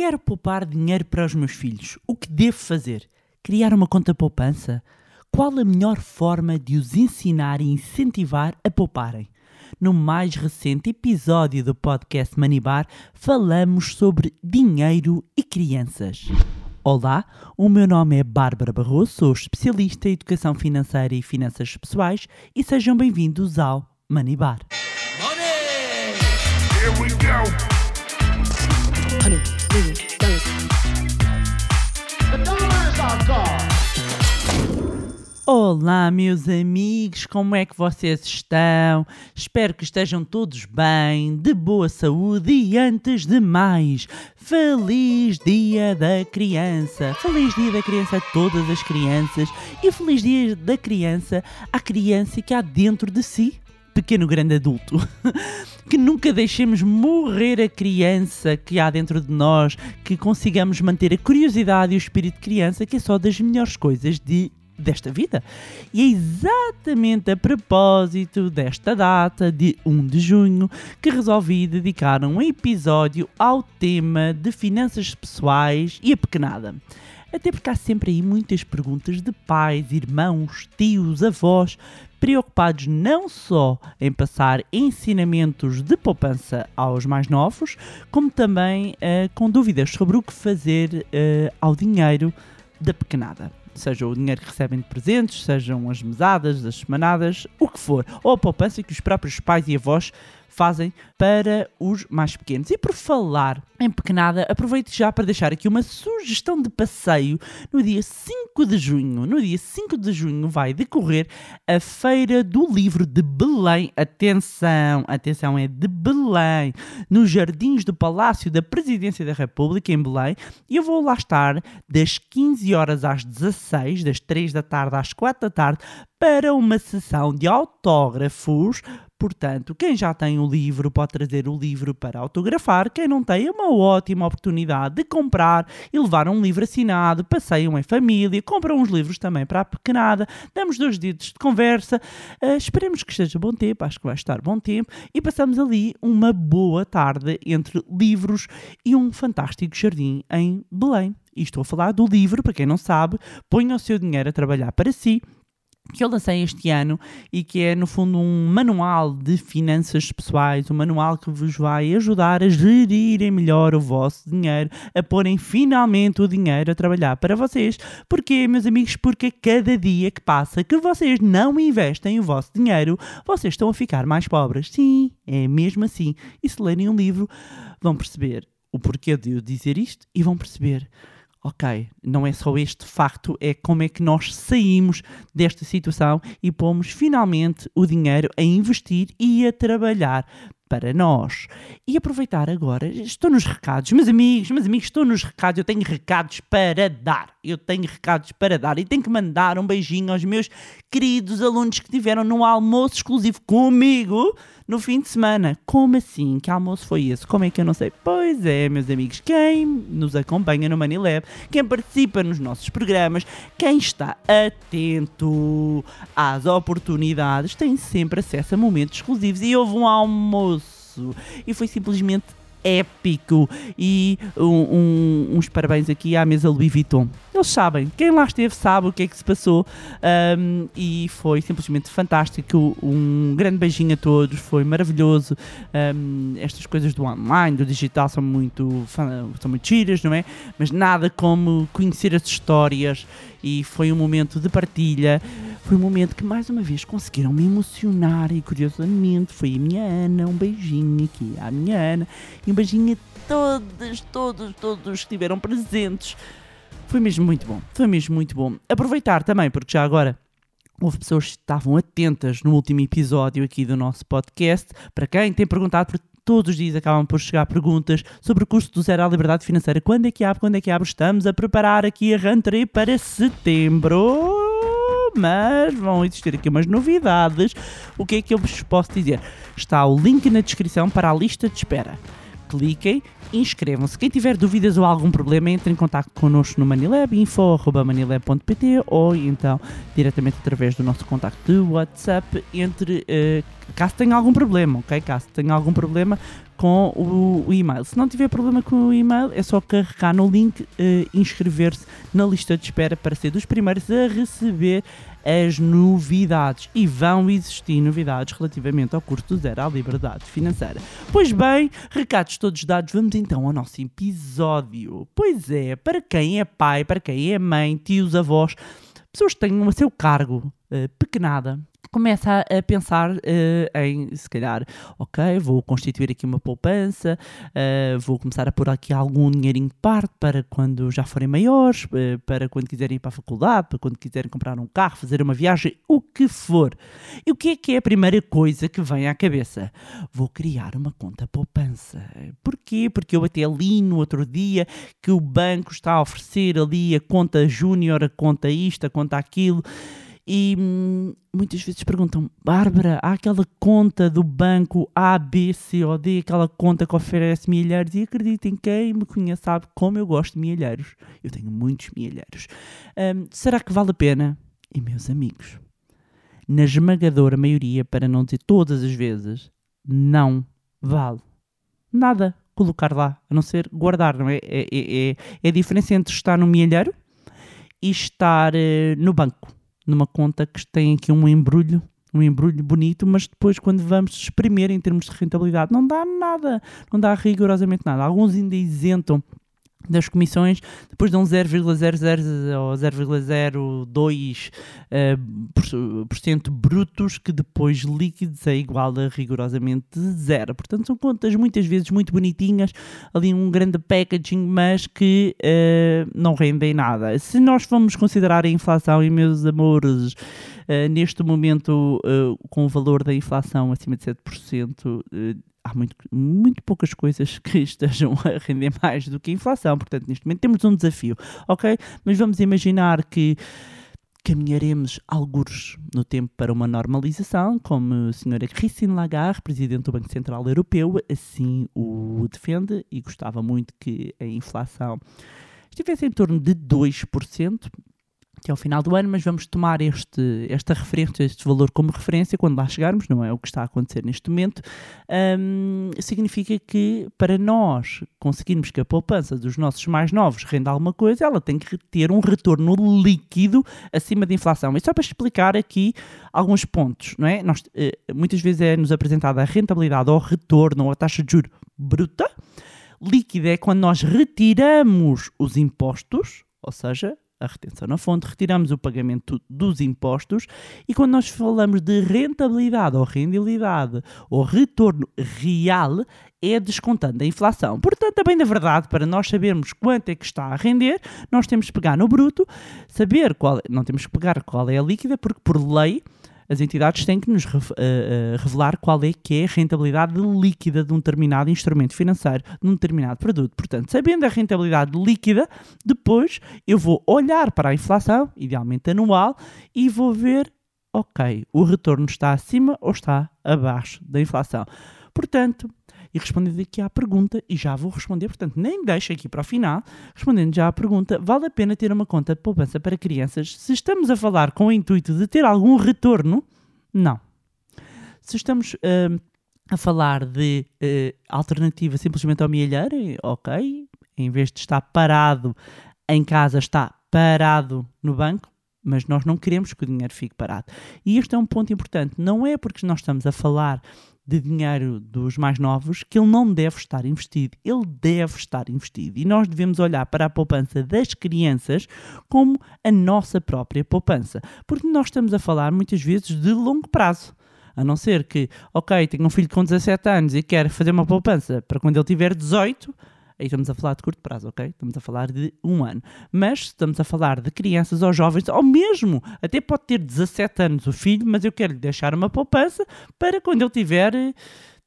Quero poupar dinheiro para os meus filhos. O que devo fazer? Criar uma conta poupança? Qual a melhor forma de os ensinar e incentivar a pouparem? No mais recente episódio do podcast Manibar, falamos sobre dinheiro e crianças. Olá, o meu nome é Bárbara Barroso, sou especialista em educação financeira e finanças pessoais e sejam bem-vindos ao Manibar. Here we go. hundred Olá, meus amigos, como é que vocês estão? Espero que estejam todos bem, de boa saúde e antes de mais, feliz Dia da Criança! Feliz Dia da Criança a todas as crianças e feliz Dia da Criança à criança que há dentro de si. Pequeno grande adulto, que nunca deixemos morrer a criança que há dentro de nós, que consigamos manter a curiosidade e o espírito de criança, que é só das melhores coisas de desta vida. E é exatamente a propósito desta data, de 1 de junho, que resolvi dedicar um episódio ao tema de finanças pessoais e a pequenada. Até porque há sempre aí muitas perguntas de pais, irmãos, tios, avós, preocupados não só em passar ensinamentos de poupança aos mais novos, como também eh, com dúvidas sobre o que fazer eh, ao dinheiro da pequenada. Seja o dinheiro que recebem de presentes, sejam as mesadas, as semanadas, o que for. Ou a poupança que os próprios pais e avós fazem para os mais pequenos. E por falar em pequenada, aproveito já para deixar aqui uma sugestão de passeio no dia 5 de junho. No dia 5 de junho vai decorrer a Feira do Livro de Belém. Atenção, atenção, é de Belém, nos Jardins do Palácio da Presidência da República, em Belém. E eu vou lá estar das 15 horas às 16, das 3 da tarde às 4 da tarde, para uma sessão de autógrafos Portanto, quem já tem o livro pode trazer o livro para autografar. Quem não tem, é uma ótima oportunidade de comprar e levar um livro assinado. Passeiam em família, compram uns livros também para a pequenada. Damos dois dedos de conversa. Uh, esperemos que esteja bom tempo, acho que vai estar bom tempo. E passamos ali uma boa tarde entre livros e um fantástico jardim em Belém. E estou a falar do livro, para quem não sabe, ponha o seu dinheiro a trabalhar para si que eu lancei este ano e que é, no fundo, um manual de finanças pessoais, um manual que vos vai ajudar a gerirem melhor o vosso dinheiro, a porem finalmente o dinheiro a trabalhar para vocês. Porquê, meus amigos? Porque cada dia que passa que vocês não investem o vosso dinheiro, vocês estão a ficar mais pobres. Sim, é mesmo assim. E se lerem um livro, vão perceber o porquê de eu dizer isto e vão perceber ok, não é só este facto, é como é que nós saímos desta situação e pomos finalmente o dinheiro a investir e a trabalhar para nós. E aproveitar agora, estou nos recados, meus amigos, meus amigos, estou nos recados, eu tenho recados para dar. Eu tenho recados para dar e tenho que mandar um beijinho aos meus queridos alunos que tiveram no almoço exclusivo comigo no fim de semana. Como assim? Que almoço foi esse? Como é que eu não sei? Pois é, meus amigos, quem nos acompanha no Manilab, quem participa nos nossos programas, quem está atento às oportunidades, tem sempre acesso a momentos exclusivos. E houve um almoço e foi simplesmente épico e um, um, uns parabéns aqui à mesa Louis Vuitton. Eles sabem, quem lá esteve sabe o que é que se passou um, e foi simplesmente fantástico. Um grande beijinho a todos, foi maravilhoso. estas coisas do online, do digital são muito, são muito giras, não é? Mas nada como conhecer as histórias e foi um momento de partilha. Foi um momento que mais uma vez conseguiram me emocionar e curiosamente foi a minha Ana, um beijinho aqui à minha Ana e um beijinho a todos, todos, todos que estiveram presentes. Foi mesmo muito bom, foi mesmo muito bom. Aproveitar também, porque já agora houve pessoas que estavam atentas no último episódio aqui do nosso podcast. Para quem tem perguntado, porque todos os dias acabam por chegar perguntas sobre o custo do zero à liberdade financeira. Quando é que abre? Quando é que abre? Estamos a preparar aqui a rentrée para setembro mas vão existir aqui umas novidades. O que é que eu vos posso dizer? Está o link na descrição para a lista de espera. Cliquem, inscrevam-se. Quem tiver dúvidas ou algum problema, entre em contato connosco no Manilab, info.manilab.pt ou então diretamente através do nosso contacto de WhatsApp, entre, eh, caso tenha algum problema, ok? Caso tenha algum problema com o, o e-mail. Se não tiver problema com o e-mail, é só carregar no link, eh, inscrever-se na lista de espera para ser dos primeiros a receber as novidades. E vão existir novidades relativamente ao curso do Zero à Liberdade Financeira. Pois bem, recados todos dados, vamos então ao nosso episódio. Pois é, para quem é pai, para quem é mãe, tios, avós, pessoas que tenham a seu cargo eh, pequenada, começa a, pensar eh, em, se calhar, ok, vou constituir aqui uma poupança, eh, vou começar a pôr aqui algum dinheirinho de parte para quando já forem maiores, eh, para quando quiserem ir para a faculdade, para quando quiserem comprar um carro, fazer uma viagem, o que for. E o que é que é a primeira coisa que vem à cabeça? Vou criar uma conta poupança. Porquê? Porque eu até li no outro dia que o banco está a oferecer ali a conta júnior, a conta isto, a conta aquilo. E hum, muitas vezes perguntam, Bárbara, há aquela conta do banco A, B, C ou D, aquela conta que oferece milhares, e acreditem, quem me conhece sabe como eu gosto de milheiros. Eu tenho muitos milheiros. Hum, será que vale a pena? E meus amigos, na esmagadora maioria, para não dizer todas as vezes, não vale nada colocar lá, a não ser guardar, não é? É, é, é- é a diferença entre estar no milheiro e estar eh, no banco, numa conta que tem aqui um embrulho, um embrulho bonito, mas depois quando vamos exprimir em termos de rentabilidade, não dá nada, não dá rigorosamente nada. Alguns ainda isentam das comissões, depois dão 0,00 ou 0,02% eh, por- por cento brutos, que depois líquidos é igual a rigorosamente zero. Portanto, são contas muitas vezes muito bonitinhas, ali um grande packaging, mas que eh, não rendem nada. Se nós vamos considerar a inflação, e meus amores, eh, neste momento, eh, com o valor da inflação acima de 7%, eh, há muito, muito poucas coisas que estejam a render mais do que a inflação. Portanto, neste momento temos um desafio, ok? Mas vamos imaginar que caminharemos algures no tempo para uma normalização, como a senhora Christine Lagarde, presidente do Banco Central Europeu, assim o defende e gostava muito que a inflação estivesse em torno de 2% até ao final do ano, mas vamos tomar este, esta referência, este valor como referência quando lá chegarmos, não é o que está a acontecer neste momento. Significa que para nós conseguirmos que a poupança dos nossos mais novos renda alguma coisa, ela tem que ter um retorno líquido acima da inflação. E só para explicar aqui alguns pontos, não é? Nós, eh, muitas vezes é-nos apresentada a rentabilidade ou retorno ou a taxa de juro bruta. Líquida é quando nós retiramos os impostos, ou seja, a retenção na fonte, retiramos o pagamento dos impostos e quando nós falamos de rentabilidade ou rendibilidade ou retorno real, é descontando a inflação. Portanto, também da verdade, para nós sabermos quanto é que está a render, nós temos que pegar no bruto, saber qual, não temos que pegar qual é a líquida, porque por lei as entidades têm que nos eh, eh, revelar qual é que é a rentabilidade líquida de um determinado instrumento financeiro, de um determinado produto. Portanto, sabendo a rentabilidade líquida, depois eu vou olhar para a inflação, idealmente anual, e vou ver, ok, o retorno está acima ou está abaixo da inflação. Portanto, e respondendo aqui à pergunta, e já vou responder, portanto, nem deixo aqui para o final, respondendo já à pergunta, vale a pena ter uma conta de poupança para crianças? Se estamos a falar com o intuito de ter algum retorno, não. Se estamos hum, a falar de eh, alternativa simplesmente ao milheiro, eh, ok, em vez de estar parado em casa, está parado no banco, mas nós não queremos que o dinheiro fique parado. E este é um ponto importante. Não é porque nós estamos a falar de dinheiro dos mais novos que ele não deve estar investido. Ele deve estar investido. E nós devemos olhar para a poupança das crianças como a nossa própria poupança. Porque nós estamos a falar muitas vezes de longo prazo. A não ser que, ok, tenho um filho com 17 anos e quero fazer uma poupança para quando ele tiver 18, aí estamos a falar de curto prazo, ok? Estamos a falar de um ano. Mas estamos a falar de crianças ou jovens, ou mesmo, até pode ter 17 anos o filho, mas eu quero lhe deixar uma poupança para quando ele tiver eh,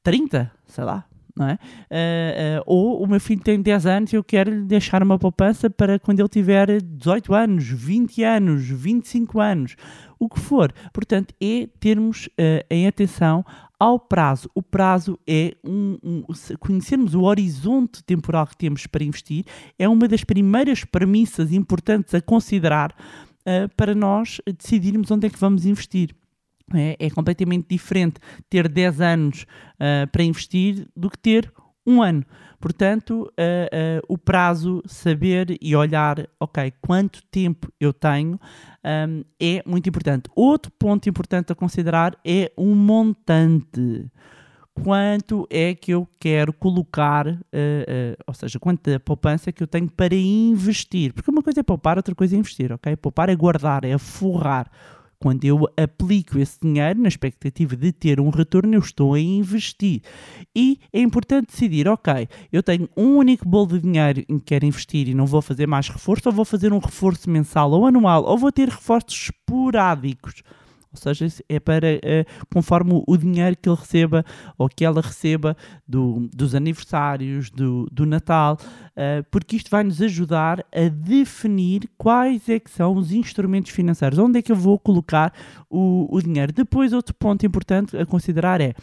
30, sei lá. Não é? Ah, ah, ou o meu filho tem 10 anos e eu quero lhe deixar uma poupança para quando ele tiver 18 anos, 20 anos, 25 anos, o que for. Portanto, é termos ah, em atenção ao prazo. O prazo é um, um- conhecermos o horizonte temporal que temos para investir, é uma das primeiras premissas importantes a considerar ah, para nós decidirmos onde é que vamos investir. É, é completamente diferente ter 10 anos ah, para investir do que ter um ano. Portanto, ah, ah, o prazo, saber e olhar, ok, quanto tempo eu tenho, ahm, é muito importante. Outro ponto importante a considerar é o montante. Quanto é que eu quero colocar, ah, ou seja, quanto da poupança que eu tenho para investir? Porque uma coisa é poupar, outra coisa é investir, ok? Poupar é guardar, é forrar. Quando eu aplico esse dinheiro na expectativa de ter um retorno, eu estou a investir. E é importante decidir, ok, eu tenho um único bolo de dinheiro em que quero investir e não vou fazer mais reforço, ou vou fazer um reforço mensal ou anual, ou vou ter reforços esporádicos. Ou seja, é para eh, conforme o- dinheiro que ele receba ou que ela receba do- dos aniversários, do, do Natal, eh, porque isto vai nos ajudar a definir quais é que são os instrumentos financeiros, onde é que eu vou colocar o, o dinheiro. Depois, outro ponto importante a considerar é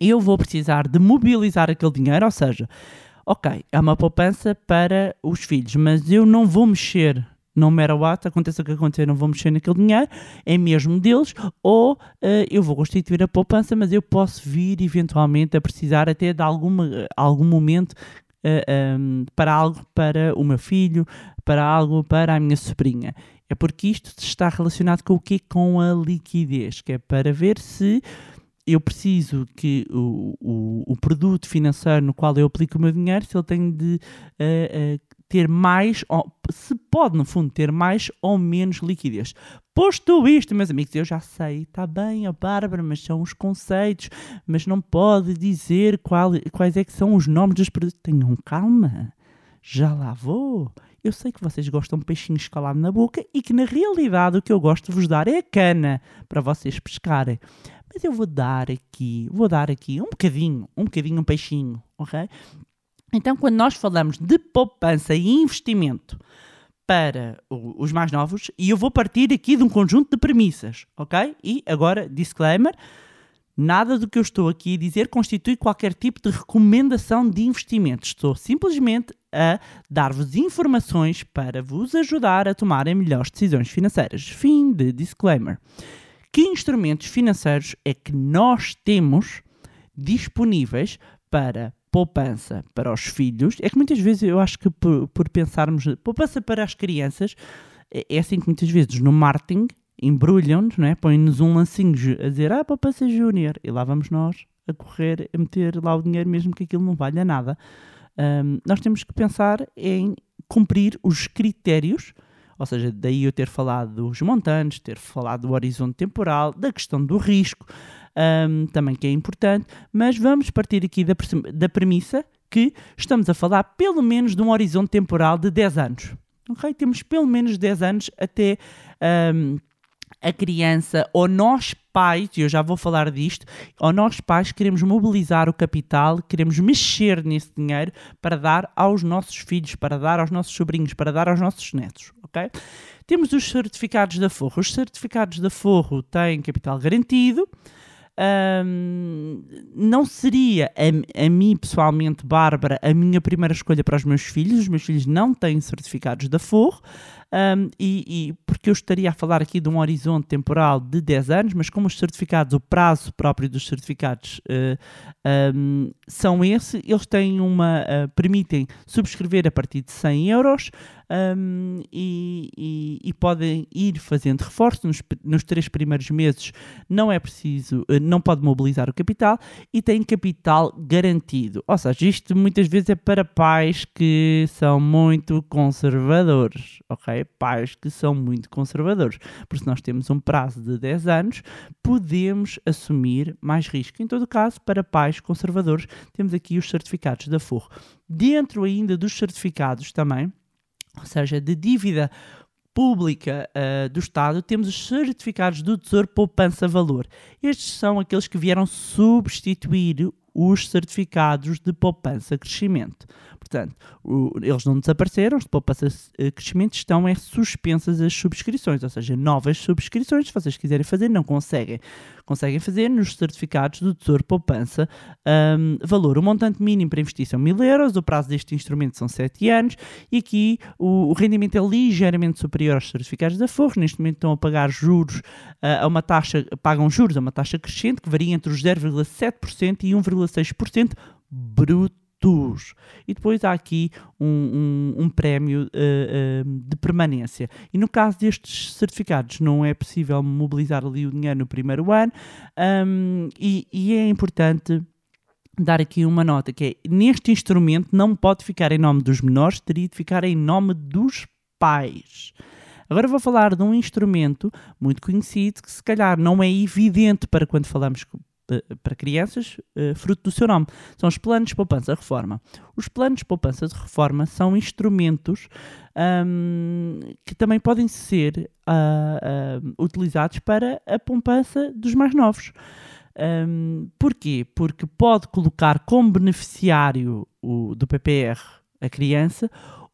eu vou precisar de mobilizar aquele dinheiro, ou seja, ok, é uma poupança para os filhos, mas eu não vou mexer no matter what, aconteça o que acontecer, não vou mexer naquele dinheiro, é mesmo deles, ou eh, eu vou constituir a poupança, mas eu posso vir eventualmente a precisar até de alguma, algum momento eh, ehm, para algo para o meu filho, para algo para a minha sobrinha. É porque isto está relacionado com o quê? Com a liquidez, que é para ver se eu preciso que o, o, o produto financeiro no qual eu aplico o meu dinheiro, se ele tem de eh, eh, ter mais, ou, se pode, no fundo, ter mais ou menos liquidez. Posto isto, meus amigos, eu já sei, está bem, a Bárbara, mas são os conceitos, mas não pode dizer qual, quais é que são os nomes dos produtos. Tenham calma, já lá vou. Eu sei que vocês gostam de peixinho escalado na boca e que na realidade o que eu gosto de vos dar é a cana para vocês pescarem. Mas eu vou dar aqui, vou dar aqui um bocadinho, um bocadinho, um peixinho, ok? Então, quando nós falamos de poupança e investimento para os mais novos, e eu vou partir aqui de um conjunto de premissas, ok? E agora, disclaimer, nada do que eu estou aqui a dizer constitui qualquer tipo de recomendação de investimento. Estou simplesmente a dar-vos informações para vos ajudar a tomarem melhores decisões financeiras. Fim de disclaimer. Que instrumentos financeiros é que nós temos disponíveis para poupança para os filhos? É que muitas vezes eu acho que por, por pensarmos poupança para as crianças, é é assim que muitas vezes no marketing embrulham-nos, é? põem-nos um lancinho a dizer ah, poupança júnior, e lá vamos nós a correr, a meter lá o dinheiro mesmo que aquilo não valha nada. Ahm, nós temos que pensar em cumprir os critérios, ou seja, daí eu ter falado dos montantes, ter falado do horizonte temporal, da questão do risco, ahm, também que é importante, mas vamos partir aqui da, da premissa que estamos a falar pelo menos de um horizonte temporal de 10 anos. Ok? Temos pelo menos 10 anos até ahm, a criança ou nós pais, e eu já vou falar disto, ou nós pais queremos mobilizar o capital, queremos mexer nesse dinheiro para dar aos nossos filhos, para dar aos nossos sobrinhos, para dar aos nossos netos? Temos os certificados da Forro. Os certificados da Forro têm capital garantido. Ahm, não seria a, a mim pessoalmente, Bárbara, a minha primeira escolha para os meus filhos. Os meus filhos não têm certificados da Forro. Um, e, e porque eu estaria a falar aqui de um horizonte temporal de 10 anos, mas como os certificados, o prazo próprio dos certificados eh, um, são esse, eles têm uma, eh, permitem subscrever a partir de 100 euros um, e, e- e podem ir fazendo reforço nos, nos três primeiros meses, não é preciso, eh, não pode mobilizar o capital e tem capital garantido. Ou seja, isto muitas vezes é para pais que são muito conservadores, ok? Pais que são muito conservadores. Porque se nós temos um prazo de 10 anos, podemos assumir mais risco. Em todo caso, para pais conservadores, temos aqui os certificados da Forro. Dentro ainda dos certificados também, ou seja, de dívida pública ah, do Estado, temos os certificados do Tesouro Poupança Valor. Estes são aqueles que vieram substituir os certificados de poupança crescimento. Portanto, o- eles não desapareceram, de poupança eh, crescimento estão é suspensas as subscrições, ou seja, novas subscrições, se vocês quiserem fazer, não conseguem. Conseguem fazer nos certificados do Tesouro Poupança. Ahm, valor, o montante mínimo para investir são 1000 euros, o prazo deste instrumento são 7 anos e aqui o, o rendimento é ligeiramente superior aos certificados da Forros. Neste momento estão a pagar juros ah, a uma taxa, pagam juros a uma taxa crescente que varia entre os 0,7% e 1,6% brutos. E depois há aqui um, um- um prémio ah, ah, de permanência. E no caso destes certificados, não é possível mobilizar ali o dinheiro no primeiro ano ahm, e, e é importante dar aqui uma nota que é neste instrumento não pode ficar em nome dos menores, teria de ficar em nome dos pais. Agora vou falar de um instrumento muito conhecido que se calhar não é evidente para quando falamos para crianças, eh, fruto do seu nome. São os planos de poupança de reforma. Os planos de poupança de reforma são instrumentos ahm, que também podem ser ah, ah, utilizados para a poupança dos mais novos. Um, porquê? Porque pode colocar como beneficiário o- do PPR a criança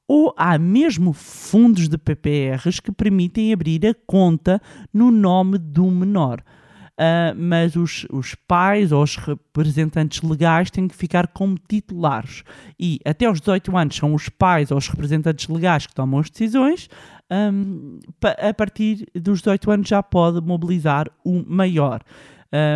ou há mesmo fundos de PPRs que permitem abrir a conta no nome do menor. Ah, mas os, os pais ou os representantes legais têm que ficar como titulares. E até aos 18 anos são os pais ou os representantes legais que tomam as decisões. Pa- a partir dos 18 anos já pode mobilizar o maior.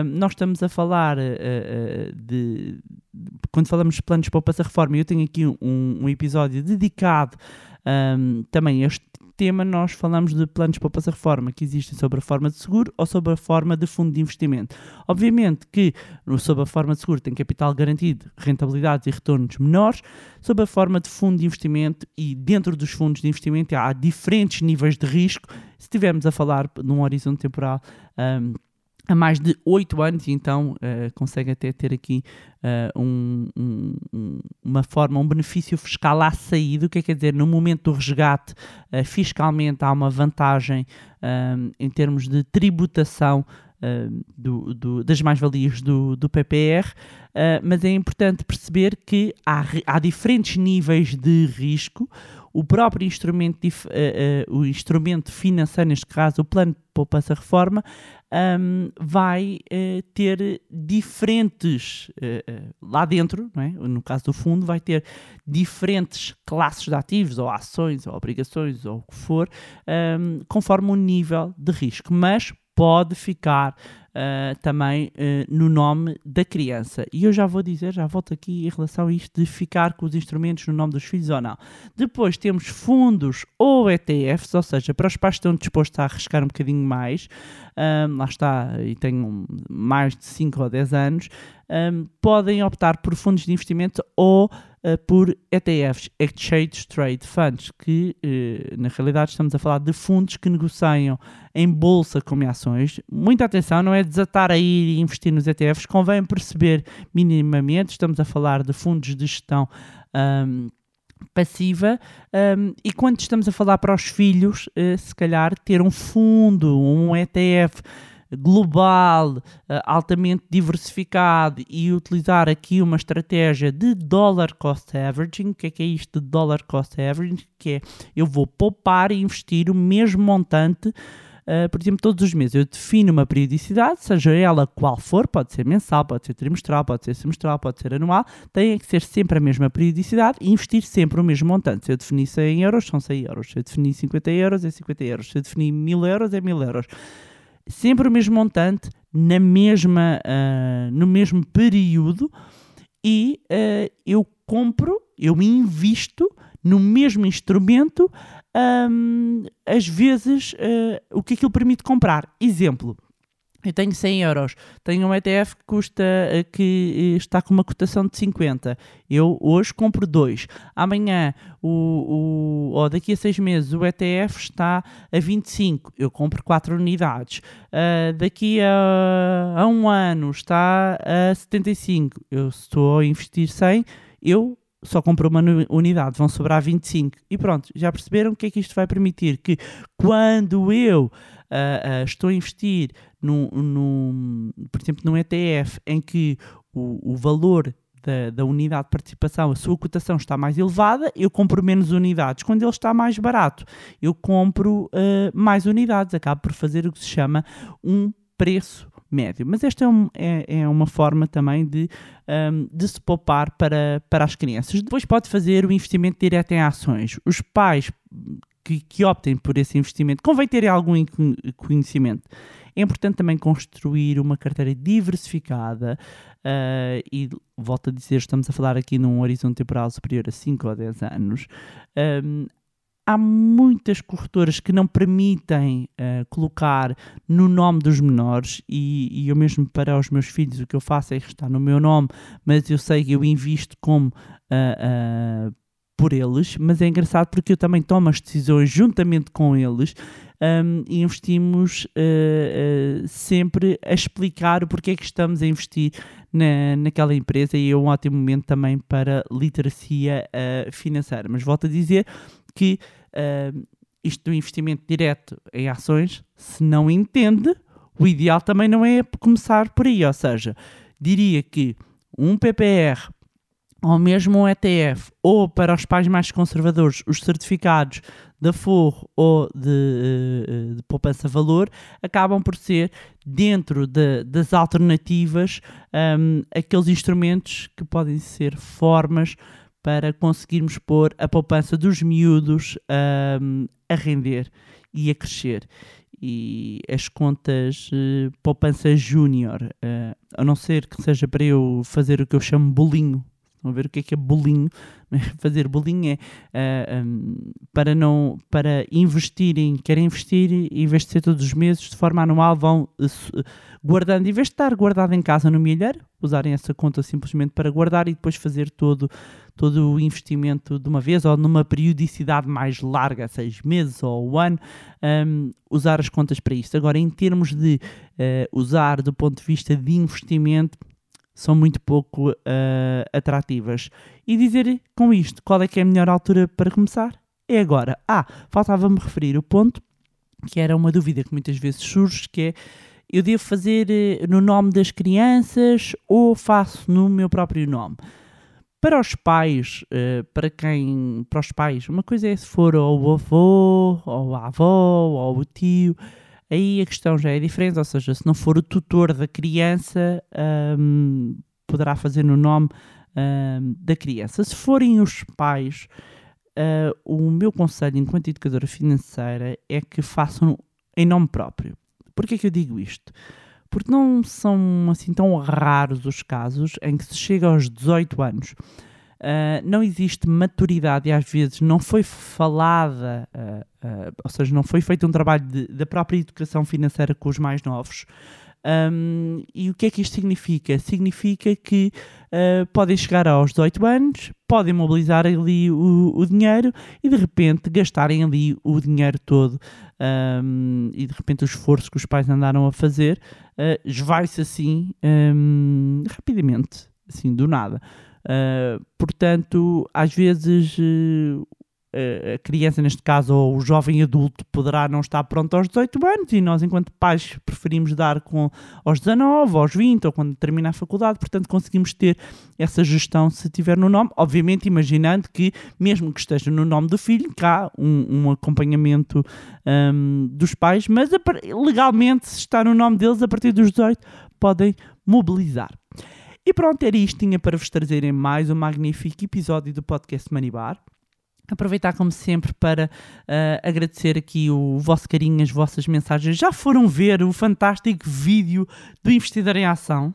Nós estamos a falar eh, eh, de, de- Quando falamos de planos de poupança reforma, eu tenho aqui um, um episódio dedicado ahm, também a este tema. Nós falamos de planos de poupança reforma que existem sob a forma de seguro ou sob a forma de fundo de investimento. Obviamente que no, sob a forma de seguro tem capital garantido, rentabilidades e retornos menores, sob a forma de fundo de investimento e dentro dos fundos de investimento há diferentes níveis de risco. Se estivermos a falar num horizonte temporal ahm, há mais de 8 anos, e então eh, consegue até ter aqui eh, um- um- um- uma forma, um benefício fiscal à saída. O que é que quer dizer? No momento do resgate, eh, fiscalmente há uma vantagem em termos de tributação do- do- das mais-valias do, do PPR, mas é importante perceber que há, há diferentes níveis de risco. O próprio instrumento, eh, eh, o instrumento financeiro, neste caso, o plano de poupança reforma, ahm, vai eh, ter diferentes lá dentro, é? no caso do fundo, vai ter diferentes classes de ativos, ou ações, ou obrigações, ou o que for, ahm, conforme o nível de risco, mas pode ficar ah, também ah, no nome da criança. E eu já vou dizer, já volto aqui em relação a isto de ficar com os instrumentos no nome dos filhos ou não. Depois temos fundos ou ETFs, ou seja, para os pais que estão dispostos a arriscar um bocadinho mais, ahm, lá está, e tenham mais de 5 ou 10 anos, ahm, podem optar por fundos de investimento ou ah, por ETFs, Exchange Trade Funds, que eh, na realidade estamos a falar de fundos que negociam em bolsa como ações. Muita atenção, não é desatar a ir e investir nos ETFs, convém perceber minimamente, estamos a falar de fundos de gestão ahm, passiva um, e quando estamos a falar para os filhos, eh, se calhar ter um fundo, um ETF global, eh, altamente diversificado e utilizar aqui uma estratégia de dollar cost averaging. O que é que é isto de dollar cost averaging? Que é eu vou poupar e investir o mesmo montante Uh, por exemplo, todos os meses eu defino uma periodicidade, seja ela qual for, pode ser mensal, pode ser trimestral, pode ser semestral, pode ser anual, tem que ser sempre a mesma periodicidade e investir sempre o mesmo montante. Se eu definir 100 euros, são 100 euros. Se eu definir 50 euros, é 50 euros. Se eu definir 1000 euros, é 1000 euros. Sempre o mesmo montante, na mesma, uh, no mesmo período e uh, eu compro, eu invisto no mesmo instrumento, um, às vezes uh, o que aquilo permite comprar. Exemplo, eu tenho 100 euros, tenho um ETF que custa, uh, que uh, está com uma cotação de 50. Eu hoje compro dois. Amanhã, o, o, ou daqui a seis meses, o ETF está a 25. Eu compro 4 unidades. Uh, daqui a, a um ano está a 75. Eu estou a investir 100. Eu só compro uma unidade, vão sobrar 25. E pronto, já perceberam o que é que isto vai permitir? Que quando eu uh, uh, estou a investir, no, no, por exemplo, num ETF em que o, o valor da, da unidade de participação, a sua cotação está mais elevada, eu compro menos unidades. Quando ele está mais barato, eu compro uh, mais unidades. Acabo por fazer o que se chama um preço médio. Mas esta é, um, é, é uma forma também de, um, de se poupar para, para as crianças. Depois pode fazer o investimento direto em ações. Os pais que, que optem por esse investimento convém terem algum conhecimento. É importante também construir uma carteira diversificada uh, e, volto a dizer, estamos a falar aqui num horizonte temporal superior a 5 ou 10 anos. Um, há muitas corretoras que não permitem uh, colocar no nome dos menores e, e, eu mesmo para os meus filhos o que eu faço é estar no meu nome, mas eu sei que eu invisto como uh, uh, por eles, mas é engraçado porque eu também tomo as decisões juntamente com eles um, e investimos sempre a explicar o porquê é que estamos a investir na, naquela empresa e é um ótimo momento também para literacia financeira. Mas volto a dizer que isto do investimento direto em ações, se não entende, o ideal também não é começar por aí, ou seja, diria que um PPR ou mesmo um ETF, ou para os pais mais conservadores, os certificados da Forro ou de, eh, de poupança-valor, acabam por ser, dentro de, das alternativas, um, aqueles instrumentos que podem ser formas para conseguirmos pôr a poupança dos miúdos um, a render e a crescer. E as contas uh, poupança júnior, uh, a não ser que seja para eu fazer o que eu chamo bolinho Vão ver o que é que é bolinho. Fazer bolinho é uh, ah, um, para não para investirem, querem investir em vez de ser todos os meses, de forma anual, vão uh, guardando, em vez de estar guardado em casa no milheiro, usarem essa conta simplesmente para guardar e depois fazer todo, todo o investimento de uma vez ou numa periodicidade mais larga, seis meses ou um ano, um, usar as contas para isso. Agora, em termos de uh, usar do ponto de vista de investimento, são muito pouco uh, atrativas. E dizer com isto qual é que é a melhor altura para começar? É agora. Ah, faltava-me referir o ponto, que era uma dúvida que muitas vezes surge, que é eu devo fazer uh, no nome das crianças ou faço no meu próprio nome? Para os pais, uh, para quem, para os pais, uma coisa é se for ou o avô, ou a avó, ou o tio, aí a questão já é diferente, ou seja, se não for o tutor da criança, um, poderá fazer no nome um, da criança. Se forem os pais, uh, o meu conselho enquanto educadora financeira é que façam em nome próprio. Porquê é que eu digo isto? Porque não são assim tão raros os casos em que se chega aos 18 anos Uh, não existe maturidade e às vezes não foi falada, uh, uh, ou seja, não foi feito um trabalho da própria educação financeira com os mais novos. Um, e o que é que isto significa? Significa que podem chegar aos 18 anos, podem mobilizar ali o, o dinheiro e de repente gastarem ali o dinheiro todo um, e de repente o esforço que os pais andaram a fazer esvai-se assim um, rapidamente, assim do nada. Uh, portanto, às vezes uh, a criança, neste caso, ou o jovem adulto, poderá não estar pronto aos 18 anos e nós, enquanto pais, preferimos dar com aos 19, aos 20 ou quando termina a faculdade. Portanto, conseguimos ter essa gestão se tiver no nome, obviamente imaginando que, mesmo que esteja no nome do filho, cá um, um acompanhamento um, dos pais, mas legalmente, se está no nome deles, a partir dos 18, podem mobilizar. E pronto, era isto. Tinha para vos trazerem mais um magnífico episódio do podcast Manibar. Aproveitar, como sempre, para uh, agradecer aqui o vosso carinho, as vossas mensagens. Já foram ver o fantástico vídeo do Investidor em Ação?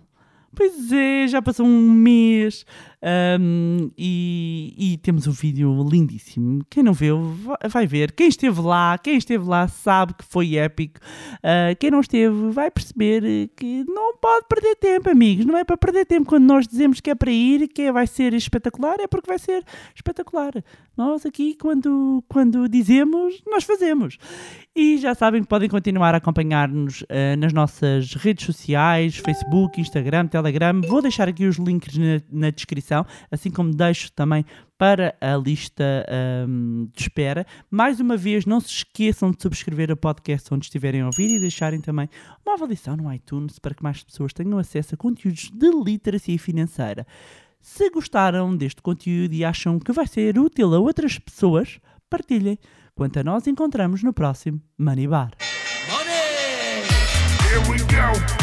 Pois é, já passou um mês um, e, e, temos um vídeo lindíssimo. Quem não viu, vai ver. Quem esteve lá, quem esteve lá sabe que foi épico. Uh, quem não esteve vai perceber que não pode perder tempo, amigos. Não é para perder tempo quando nós dizemos que é para ir, que vai ser espetacular, é porque vai ser espetacular. Nós aqui, quando, quando dizemos, nós fazemos. E já sabem que podem continuar a acompanhar-nos uh, nas nossas redes sociais, Facebook, Instagram, Telegram. Vou deixar aqui os links na, na descrição, assim como deixo também para a lista um, de espera. Mais uma vez, não se esqueçam de subscrever o podcast onde estiverem a ouvir e deixarem também uma avaliação no iTunes para que mais pessoas tenham acesso a conteúdos de literacia financeira. Se gostaram deste conteúdo e acham que vai ser útil a outras pessoas, partilhem. Quanto a nós, encontramos no próximo Money Bar. Here